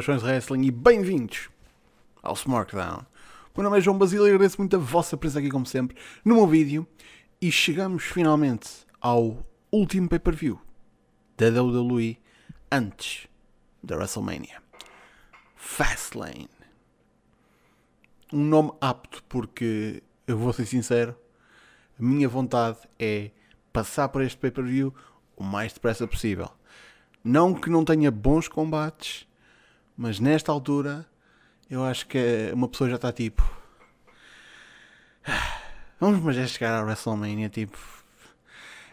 De wrestling e bem-vindos ao SmackDown. O meu nome é João Basílio e agradeço muito a vossa presença aqui, como sempre, no meu vídeo. E chegamos finalmente ao último pay-per-view da WWE antes da WrestleMania. Fastlane. Um nome apto porque, eu vou ser sincero, a minha vontade é passar por este pay-per-view o mais depressa possível. Não que não tenha bons combates, mas nesta altura eu acho que uma pessoa já está tipo. Vamos, mas é chegar à WrestleMania. Tipo,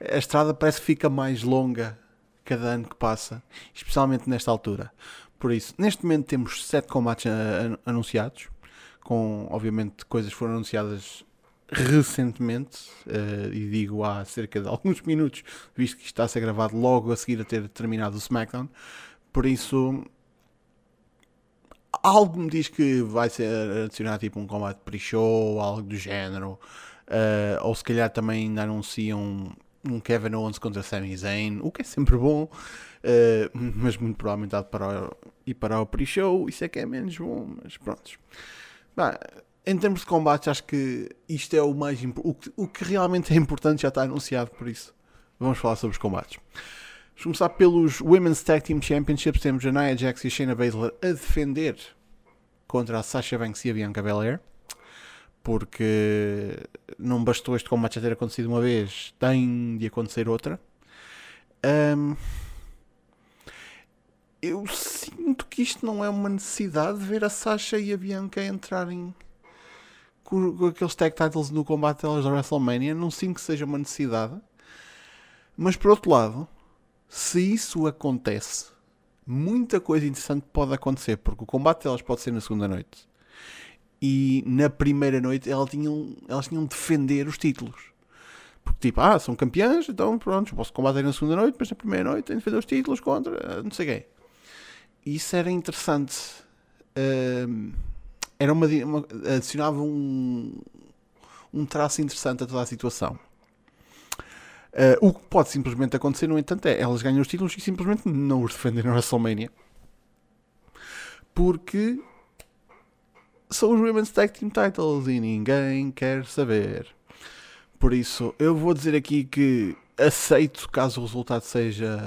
a estrada parece que fica mais longa cada ano que passa, especialmente nesta altura. Por isso, neste momento temos sete combates anunciados, com obviamente coisas foram anunciadas recentemente, uh, e digo há cerca de alguns minutos, visto que está a ser gravado logo a seguir a ter terminado o SmackDown. Por isso, algo me diz que vai ser adicionado tipo um combate pre-show, algo do género, uh, ou se calhar também ainda anunciam um Kevin Owens contra Sami Zayn, o que é sempre bom, uh, mas muito provavelmente há de parar, ir para o pre-show, isso é que é menos bom, mas pronto. Em termos de combate, acho que isto é o mais o que, o que realmente é importante já está anunciado, por isso vamos falar sobre os combates. Vamos começar pelos Women's Tag Team Championships. Temos a Nia Jax e a Shayna Baszler a defender contra a Sasha Banks e a Bianca Belair. Porque não bastou este combate já ter acontecido uma vez, tem de acontecer outra. Um, eu sinto que isto não é uma necessidade de ver a Sasha e a Bianca entrarem com aqueles tag titles no combate delas da WrestleMania. Não sinto que seja uma necessidade. Mas por outro lado, se isso acontece, muita coisa interessante pode acontecer, porque o combate delas pode ser na segunda noite. E na primeira noite elas tinham, elas tinham de defender os títulos. Porque tipo, ah, são campeãs, então pronto, posso combater na segunda noite, mas na primeira noite tenho de defender os títulos contra não sei quem. Isso era interessante. Uh, era uma, uma, adicionava um, um traço interessante a toda a situação. Uh, o que pode simplesmente acontecer, no entanto, é elas ganham os títulos e simplesmente não os defendem na WrestleMania. Porque são os Women's Tag Team Titles e ninguém quer saber. Por isso, eu vou dizer aqui que aceito caso o resultado seja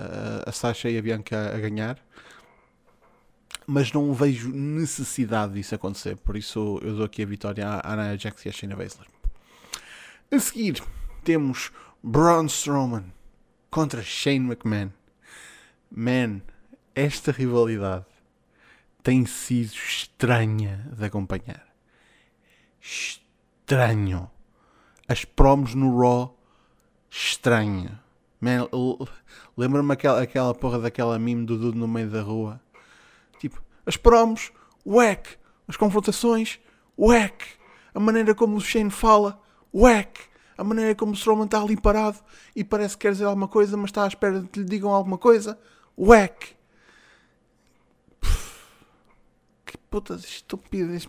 a Sasha e a Bianca a ganhar, mas não vejo necessidade disso acontecer. Por isso, eu dou aqui a vitória à Nia Jax e à Shayna Baszler. A seguir, temos Braun Strowman contra Shane McMahon. Man, esta rivalidade tem sido estranha de acompanhar. Estranho. As promos no Raw, estranho. Man, lembra-me aquela, aquela porra daquela meme do Dudu no meio da rua. Tipo, as promos, whack. As confrontações, whack. A maneira como o Shane fala, whack a maneira como o Strowman está ali parado e parece que quer dizer alguma coisa, mas está à espera de que lhe digam alguma coisa. Whack! Que puta de estupidez.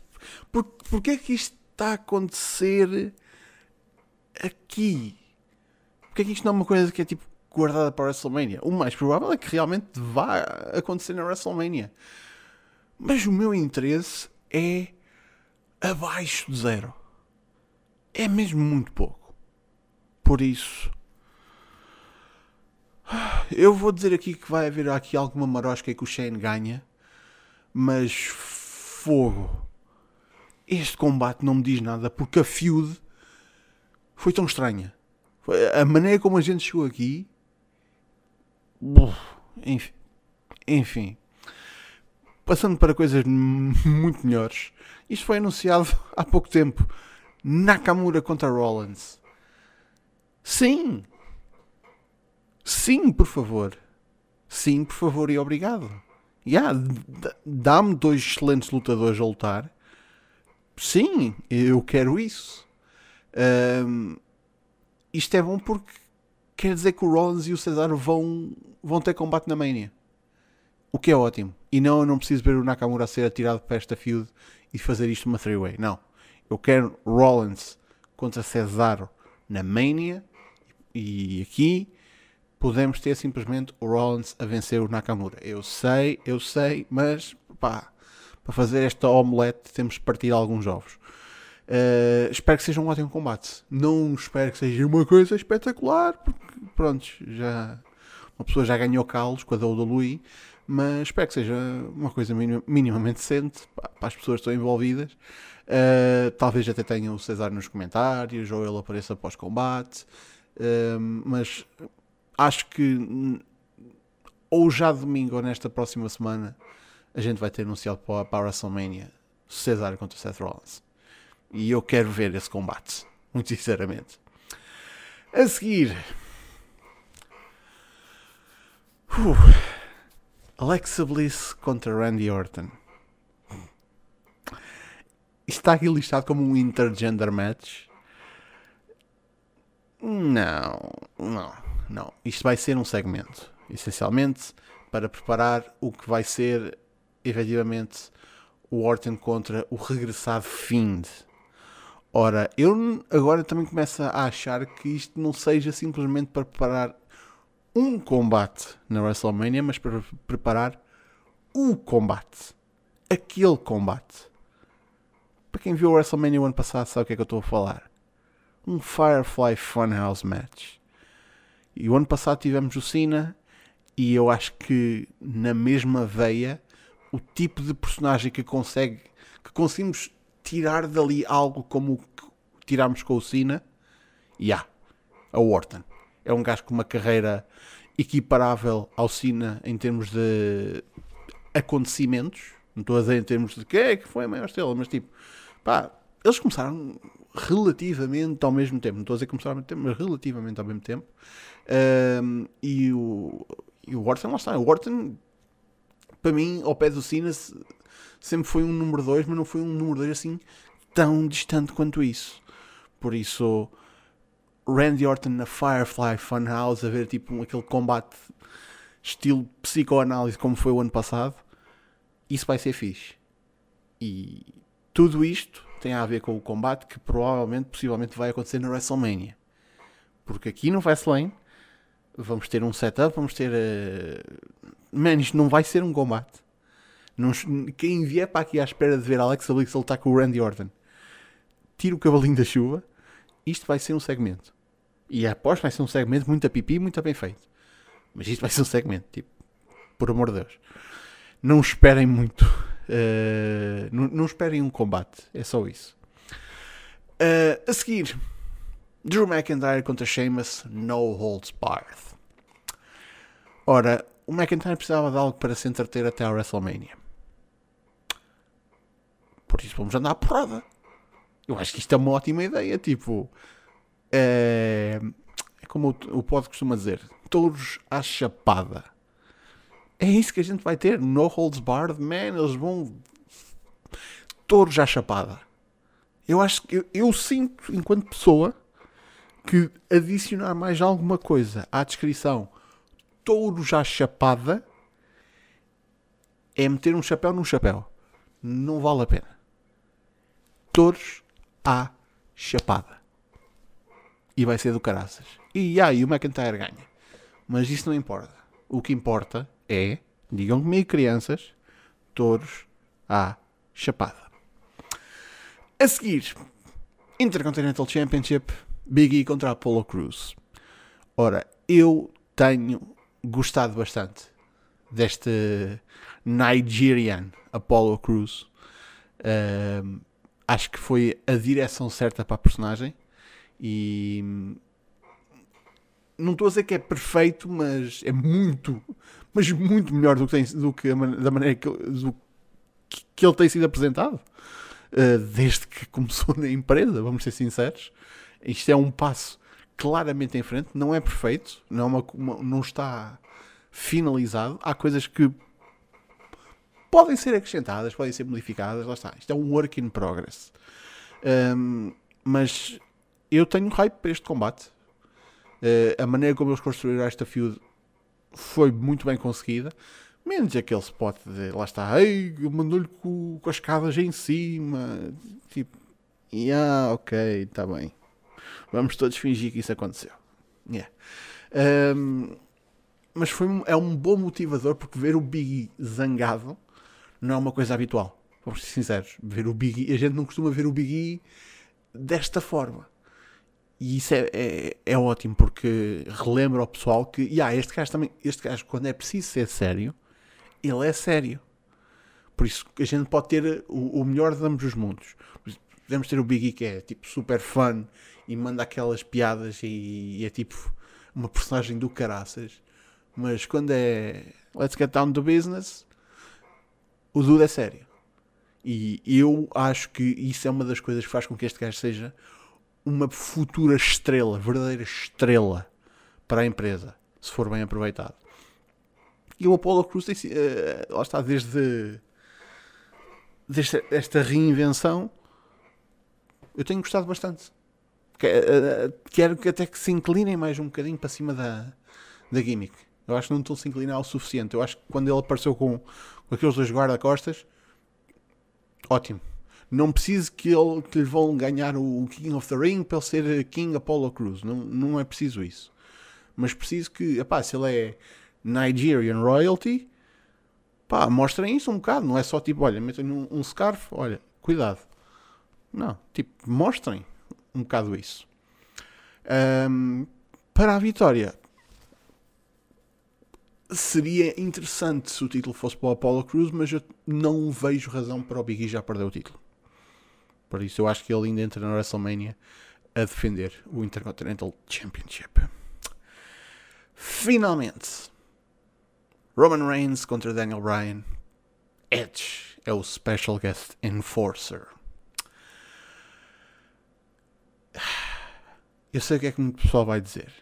Por, porquê é que isto está a acontecer aqui? Porquê é que isto não é uma coisa que é tipo guardada para a WrestleMania? O mais provável é que realmente vá acontecer na WrestleMania. Mas o meu interesse é abaixo de zero. É mesmo muito pouco. Por isso, eu vou dizer aqui que vai haver aqui alguma marosca que o Shane ganha, mas fogo. Este combate não me diz nada porque a feud foi tão estranha. A maneira como a gente chegou aqui. Enfim. enfim. Passando para coisas muito melhores. Isto foi anunciado há pouco tempo. Nakamura contra Rollins. Sim. Sim, por favor. Sim, por favor e obrigado. Yeah, Dá-me dois excelentes lutadores a lutar. Sim, eu quero isso. Um, isto é bom porque quer dizer que o Rollins e o Cesaro vão, vão ter combate na Mania. O que é ótimo. E não, eu não preciso ver o Nakamura ser atirado para esta feud e fazer isto uma three-way. Não. Eu quero Rollins contra Cesaro na Mania e aqui podemos ter simplesmente o Rollins a vencer o Nakamura. Eu sei, eu sei, mas pá, para fazer esta omelete temos de partir alguns ovos. Uh, espero que seja um ótimo combate. Não espero que seja uma coisa espetacular, porque pronto, já uma pessoa já ganhou calos com a Louis, mas espero que seja uma coisa minimamente decente para as pessoas que estão envolvidas. Uh, talvez até tenham o César nos comentários ou ele apareça após mas acho que ou já domingo ou nesta próxima semana a gente vai ter anunciado para, para a WrestleMania César contra Seth Rollins. E eu quero ver esse combate, muito sinceramente. A seguir, uh, Alexa Bliss contra Randy Orton. Isto está aqui listado como um intergender match. Não, não, não. Isto vai ser um segmento, essencialmente, para preparar o que vai ser efetivamente o Orton contra o regressado Fiend. Ora, eu agora também começo a achar que isto não seja simplesmente para preparar um combate na WrestleMania, mas para preparar o combate. Aquele combate. Para quem viu o WrestleMania o ano passado sabe o que é que eu estou a falar. Um Firefly Funhouse Match. E o ano passado tivemos o Cena e eu acho que na mesma veia o tipo de personagem que consegue que conseguimos tirar dali algo como o que tirámos com o Cena, e yeah, a Orton. É um gajo com uma carreira equiparável ao Cena em termos de acontecimentos. Não estou a dizer em termos de quem é que foi a maior estrela, mas tipo, pá, eles começaram relativamente ao mesmo tempo. Não estou a dizer que começaram ao mesmo tempo, mas relativamente ao mesmo tempo. Um, e, o, e o Orton, lá está. O Orton para mim, ao pé do Cena, sempre foi um número 2, mas não foi um número 2 assim tão distante quanto isso. Por isso, Randy Orton na Firefly Funhouse, a ver tipo aquele combate estilo psicoanálise como foi o ano passado, isso vai ser fixe. E tudo isto tem a ver com o combate que provavelmente, possivelmente vai acontecer na WrestleMania. Porque aqui no Fastlane vamos ter um setup, vamos ter uh, Man, isto não vai ser um combate. Não, quem vier para aqui à espera de ver Alexa Bliss lutar com o Randy Orton, tira o cavalinho da chuva. Isto vai ser um segmento. E após vai ser um segmento muito a pipi, muito bem feito. Mas isto vai ser um segmento, tipo, por amor de Deus. Não esperem muito. Uh, não, não, esperem um combate. É só isso. Uh, a seguir, Drew McIntyre contra Sheamus, No Holds Barred. Ora, o McIntyre precisava de algo para se entreter até a WrestleMania. Por isso vamos andar à porrada. Eu acho que isto é uma ótima ideia. Tipo, é, é como o, o pod costuma dizer: touros à chapada. É isso que a gente vai ter. No holds barred, man. Eles vão. Touros à chapada. Eu acho que eu, eu sinto, enquanto pessoa, que adicionar mais alguma coisa à descrição touro já chapada é meter um chapéu num chapéu. Não vale a pena. Touros à chapada. E vai ser do caraças. E aí o McIntyre ganha. Mas isso não importa. O que importa é, digam comigo crianças, touros à chapada. A seguir, Intercontinental Championship, Big E contra Apollo Cruz. Ora, eu tenho gostado bastante deste Nigerian Apollo Cruz. Acho que foi a direção certa para a personagem e não estou a dizer que é perfeito, mas é muito, mas muito melhor do que, tem, do que a, da maneira que, do, que ele tem sido apresentado uh, desde que começou na empresa, vamos ser sinceros. Isto é um passo claramente em frente, não é perfeito, não, é uma, uma, não está finalizado. Há coisas que podem ser acrescentadas, podem ser modificadas, lá está. Isto é um work in progress. Um, mas eu tenho hype para este combate. Uh, a maneira como eles construíram esta feud foi muito bem conseguida. Menos aquele spot de lá está, ei, mandou-lhe com, com as escadas em cima. Tipo, yeah, ok, está bem. Vamos todos fingir que isso aconteceu. Yeah. Um, mas foi, é um bom motivador porque ver o Big zangado não é uma coisa habitual. Vamos ser sinceros. Ver o Big E, a gente não costuma ver o Big E desta forma. E isso é, é, é ótimo porque relembra ao pessoal que, yeah, este gajo também, este gajo, quando é preciso ser sério, ele é sério. Por isso a gente pode ter o, o melhor de ambos os mundos. Podemos ter o Biggie que é tipo super fun e manda aquelas piadas e, e é tipo uma personagem do caraças. Mas quando é let's get down to business, o Dude é sério. E eu acho que isso é uma das coisas que faz com que este gajo seja uma futura estrela, verdadeira estrela para a empresa, se for bem aproveitado. E o Apollo Crews tem, uh, lá está, desde, desde esta reinvenção, eu tenho gostado bastante. Eh, quero que até que se inclinem mais um bocadinho para cima da, da gimmick. Eu acho que não estão se inclinar o suficiente. Eu acho que quando ele apareceu com, com aqueles dois guarda-costas, ótimo. Não preciso que, ele, que lhe vão ganhar o King of the Ring para ele ser King Apollo Cruz. Não, não é preciso isso. Mas preciso que, epá, se ele é Nigerian Royalty, pá, mostrem isso um bocado. Não é só tipo, olha, metem um, um scarf, olha, cuidado. Não, tipo, mostrem um bocado isso. Um, para a vitória, seria interessante se o título fosse para o Apollo Cruz, mas eu não vejo razão para o Big E já perder o título. Por isso eu acho que ele ainda entra na WrestleMania a defender o Intercontinental Championship. Finalmente, Roman Reigns contra Daniel Bryan. Edge é o Special Guest Enforcer. Eu sei o que é que o pessoal vai dizer.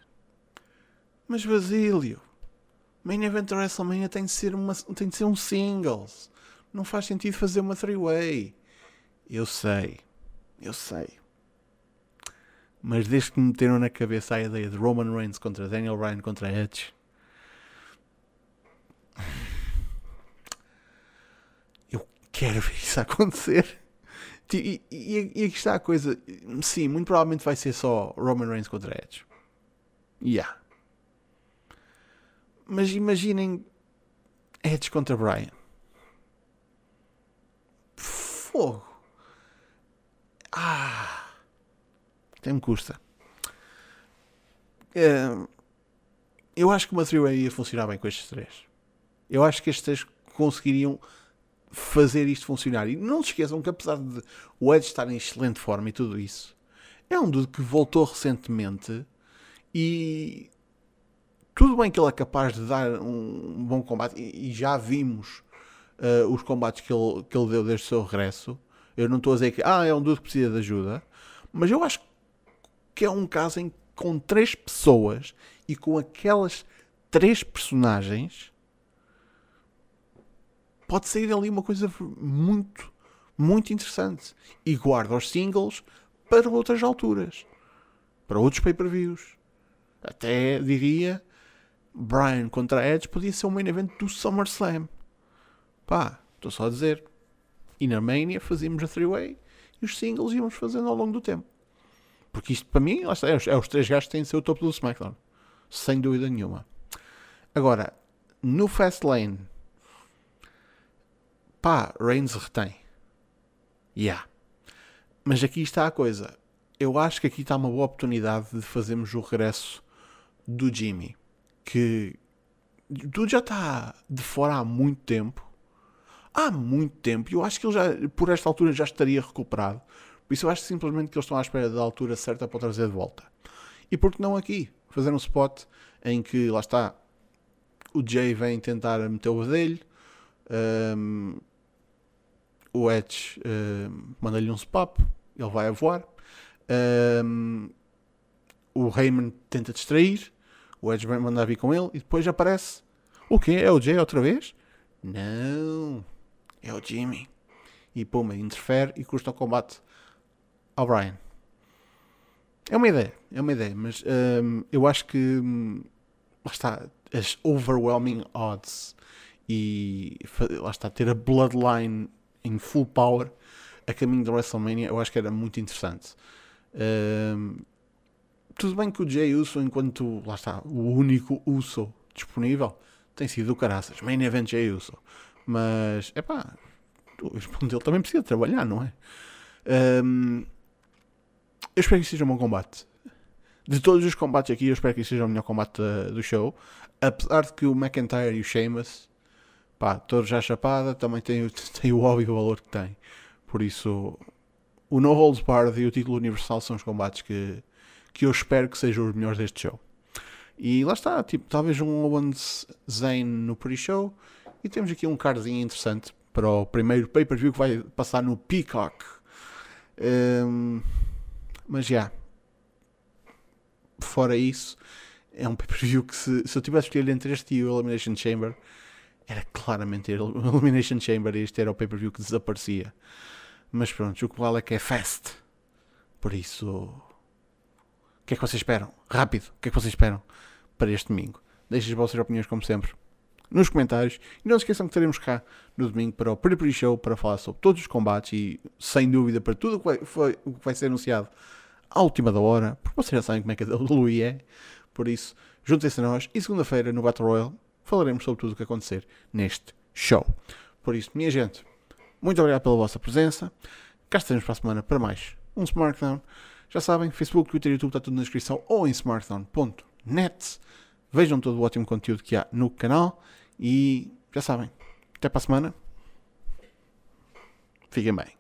Mas Basílio, Main Event WrestleMania tem de ser, uma, tem de ser um singles. Não faz sentido fazer uma three-way. Eu sei. Eu sei. Mas desde que me meteram na cabeça a ideia de Roman Reigns contra Daniel Bryan contra Edge. Eu quero ver isso acontecer. E, e, e, aqui está a coisa. Sim, muito provavelmente vai ser só Roman Reigns contra Edge. Yeah. Mas imaginem Edge contra Bryan. Fogo. Ah. Até me custa. Uh, eu acho que uma three ia funcionar bem com estes três. Eu acho que estes três conseguiriam fazer isto funcionar. E não se esqueçam que apesar de o Edge estar em excelente forma e tudo isso, é um dude que voltou recentemente e tudo bem que ele é capaz de dar um bom combate e, já vimos uh, os combates que ele, que ele deu desde o seu regresso. Eu não estou a dizer que ah, é um dude que precisa de ajuda, mas eu acho que é um caso em que com três pessoas e com aquelas três personagens pode sair ali uma coisa muito, muito interessante. E guarda os singles para outras alturas, para outros pay-per-views. Até diria, Brian contra Edge podia ser um main event do SummerSlam. Pá, estou só a dizer. E na Mania fazíamos a three-way e os singles íamos fazendo ao longo do tempo. Porque isto para mim é os, é os três gajos que têm de ser o topo do SmackDown. Sem dúvida nenhuma. Agora, no Fastlane pá, Reigns retém. Yeah. Mas aqui está a coisa. Eu acho que aqui está uma boa oportunidade de fazermos o regresso do Jimmy. Que tudo já está de fora há muito tempo. Há muito tempo. E eu acho que ele já, por esta altura, já estaria recuperado. Por isso eu acho simplesmente que eles estão à espera da altura certa para o trazer de volta. E por que não aqui? Fazer um spot em que, lá está, o Jay vem tentar meter o dele. Um, o Edge uh, manda-lhe um spap, ele vai a voar. Um, o Heyman tenta distrair, o Edge vai mandar vir com ele e depois aparece. O quê? É o Jay outra vez? Não, é o Jimmy. E puma, interfere e custa o combate ao Brian. É uma ideia, é uma ideia, mas um, eu acho que um, lá está, as overwhelming odds e lá está, ter a bloodline em full power a caminho da WrestleMania, eu acho que era muito interessante. Um, tudo bem que o Jay Uso, enquanto lá está, o único Uso disponível, tem sido o caraças, main event Jay Uso. Mas, é pá, ele também precisa trabalhar, não é? Um, eu espero que seja um bom combate. De todos os combates aqui, eu espero que seja o melhor combate do show. Apesar de que o McIntyre e o Sheamus, pá, todos já chapada, também tem, tem o óbvio valor que tem. Por isso, o No Holds Barred e o título universal são os combates que, que eu espero que sejam os melhores deste show. E lá está, tipo, talvez um Owens Zane no pre-show. E temos aqui um cardzinho interessante para o primeiro pay-per-view que vai passar no Peacock. Um, mas já. Yeah. Fora isso, é um pay-per-view que se, se eu tivesse escolher entre este e o Elimination Chamber, era claramente o Elimination Chamber e este era o pay-per-view que desaparecia. Mas pronto, o que vale é que é fast. Por isso, o que é que vocês esperam? Rápido, o que é que vocês esperam para este domingo? Deixem as vossas opiniões, como sempre, nos comentários. E não se esqueçam que estaremos cá no domingo para o Pre-Pre Show para falar sobre todos os combates e, sem dúvida, para tudo o que vai, foi, o que vai ser anunciado à última da hora, porque vocês já sabem como é que a WWE é. Por isso, juntem-se a nós e segunda-feira no Battle Royale falaremos sobre tudo o que acontecer neste show. Por isso, minha gente, muito obrigado pela vossa presença. Cá estaremos para a semana para mais um Smartdown. Já sabem, Facebook, Twitter e YouTube está tudo na descrição ou em smartdown.net. Vejam todo o ótimo conteúdo que há no canal e já sabem, até para a semana. Fiquem bem.